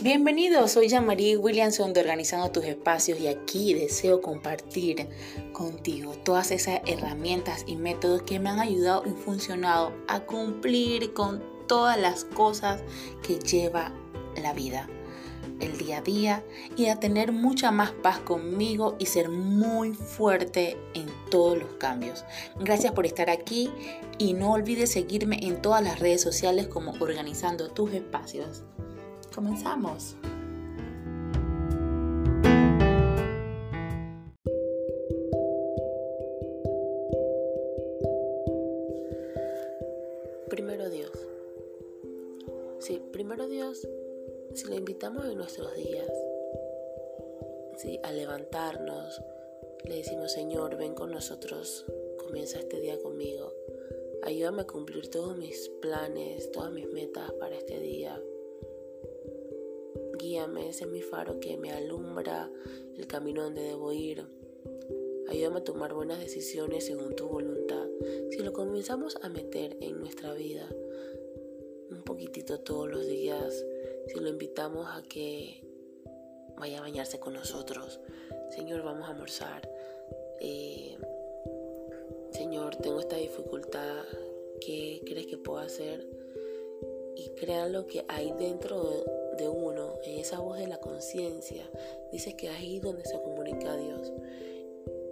Bienvenidos, soy Jean-Marie Williamson de Organizando tus Espacios y aquí deseo compartir contigo todas esas herramientas y métodos que me han ayudado y funcionado a cumplir con todas las cosas que lleva la vida, el día a día y a tener mucha más paz conmigo y ser muy fuerte en todos los cambios. Gracias por estar aquí y no olvides seguirme en todas las redes sociales como Organizando tus Espacios. Comenzamos. Primero Dios. Sí, primero Dios, si le invitamos en nuestros días, sí, a levantarnos, le decimos, Señor, ven con nosotros, comienza este día conmigo. Ayúdame a cumplir todos mis planes, todas mis metas para este día guíame, es mi faro que me alumbra el camino donde debo ir. Ayúdame a tomar buenas decisiones según tu voluntad. Si lo comenzamos a meter en nuestra vida un poquitito todos los días, si lo invitamos a que vaya a bañarse con nosotros, Señor, vamos a almorzar. Eh, Señor, tengo esta dificultad, ¿qué crees que puedo hacer? Y crean lo que hay dentro de de uno, en esa voz de la conciencia, dice que ahí donde se comunica a Dios.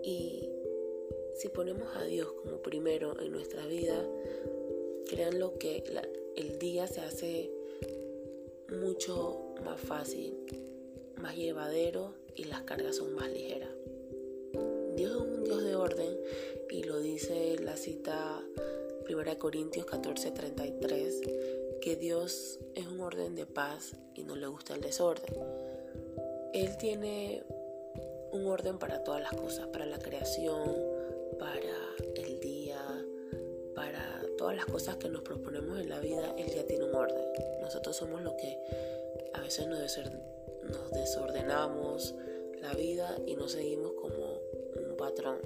Y si ponemos a Dios como primero en nuestra vida, créanlo que el día se hace mucho más fácil, más llevadero y las cargas son más ligeras. Dios es un Dios de orden y lo dice la cita 1 Corintios 14:33 que Dios es un orden de paz y no le gusta el desorden. Él tiene un orden para todas las cosas, para la creación, para el día, para todas las cosas que nos proponemos en la vida, Él ya tiene un orden. Nosotros somos los que a veces nos, desordenamos la vida y nos seguimos como un patrón.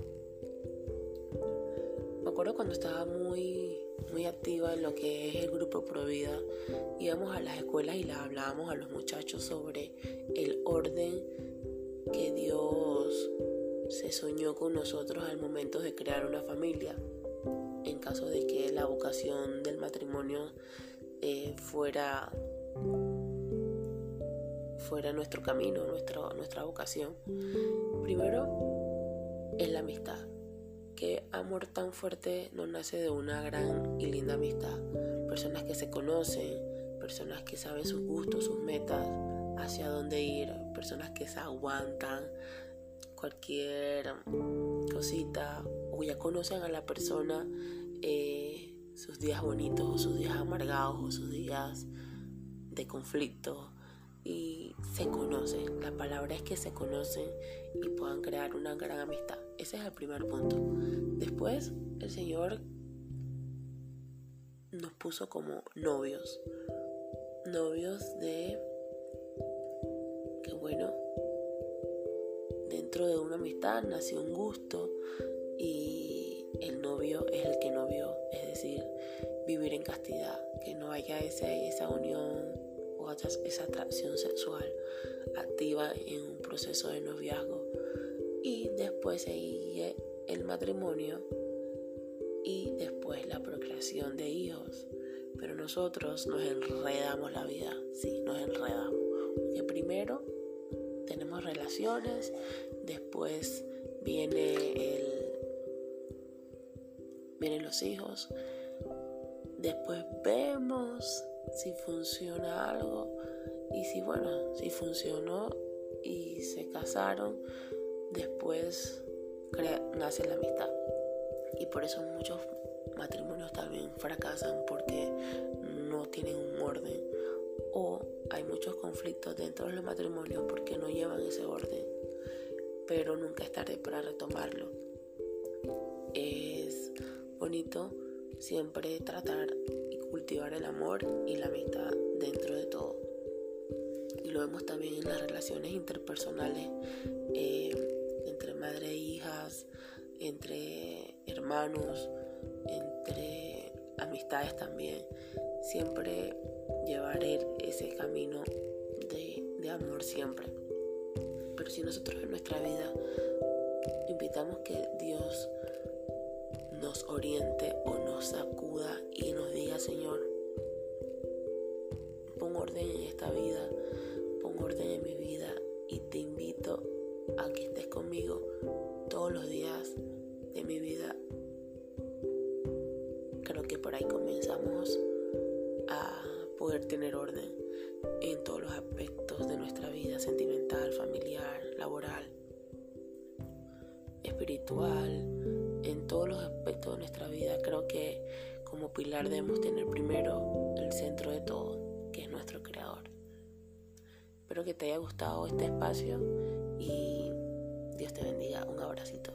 Me acuerdo cuando estaba muy activa en lo que es el grupo Provida. Íbamos a las escuelas y les hablábamos a los muchachos sobre el orden que Dios se soñó con nosotros al momento de crear una familia. En caso de que la vocación del matrimonio eh, fuera fuera nuestro camino, nuestra, nuestra vocación. Primero es la amistad que amor tan fuerte no nace de una gran y linda amistad. Personas que se conocen, personas que saben sus gustos, sus metas, hacia dónde ir, personas que se aguantan cualquier cosita o ya conocen a la persona eh, sus días bonitos o sus días amargados o sus días de conflicto y se conocen. La palabra es que se conocen y puedan crear una gran amistad. Ese es el primer punto. Después, el Señor nos puso como novios. Novios de que bueno, dentro de una amistad nació un gusto y el novio es el que novió, es decir, vivir en castidad, que no haya esa unión esa atracción sexual activa en un proceso de noviazgo y después sigue el matrimonio y después la procreación de hijos. Pero nosotros nos enredamos la vida, sí, nos enredamos. Porque primero tenemos relaciones, después viene el vienen los hijos, después vemos si funciona algo y si bueno, si funcionó y se casaron, después nace la amistad. Y por eso muchos matrimonios también fracasan porque no tienen un orden o hay muchos conflictos dentro de los matrimonios porque no llevan ese orden. Pero nunca es tarde para retomarlo. Es bonito siempre tratar y cultivar el amor y la amistad dentro de todo. Y lo vemos también en las relaciones interpersonales. Eh, entre madre e hijas, entre hermanos, entre amistades también. Siempre llevar ese camino de haya amor siempre. Pero si nosotros en nuestra vida invitamos que Dios nos oriente o nos sacuda y nos diga, Señor, pon orden en esta vida, pon orden en mi vida y te invito a que estés conmigo todos los días de mi vida. Creo que por ahí comenzamos a poder tener orden en todos los aspectos de nuestra vida sentimental, familiar, laboral, espiritual, en todos los aspectos de nuestra vida. Creo que como pilar debemos tener primero el centro de todo, que es nuestro creador. Espero que te haya gustado este espacio y Dios te bendiga. Un abracito.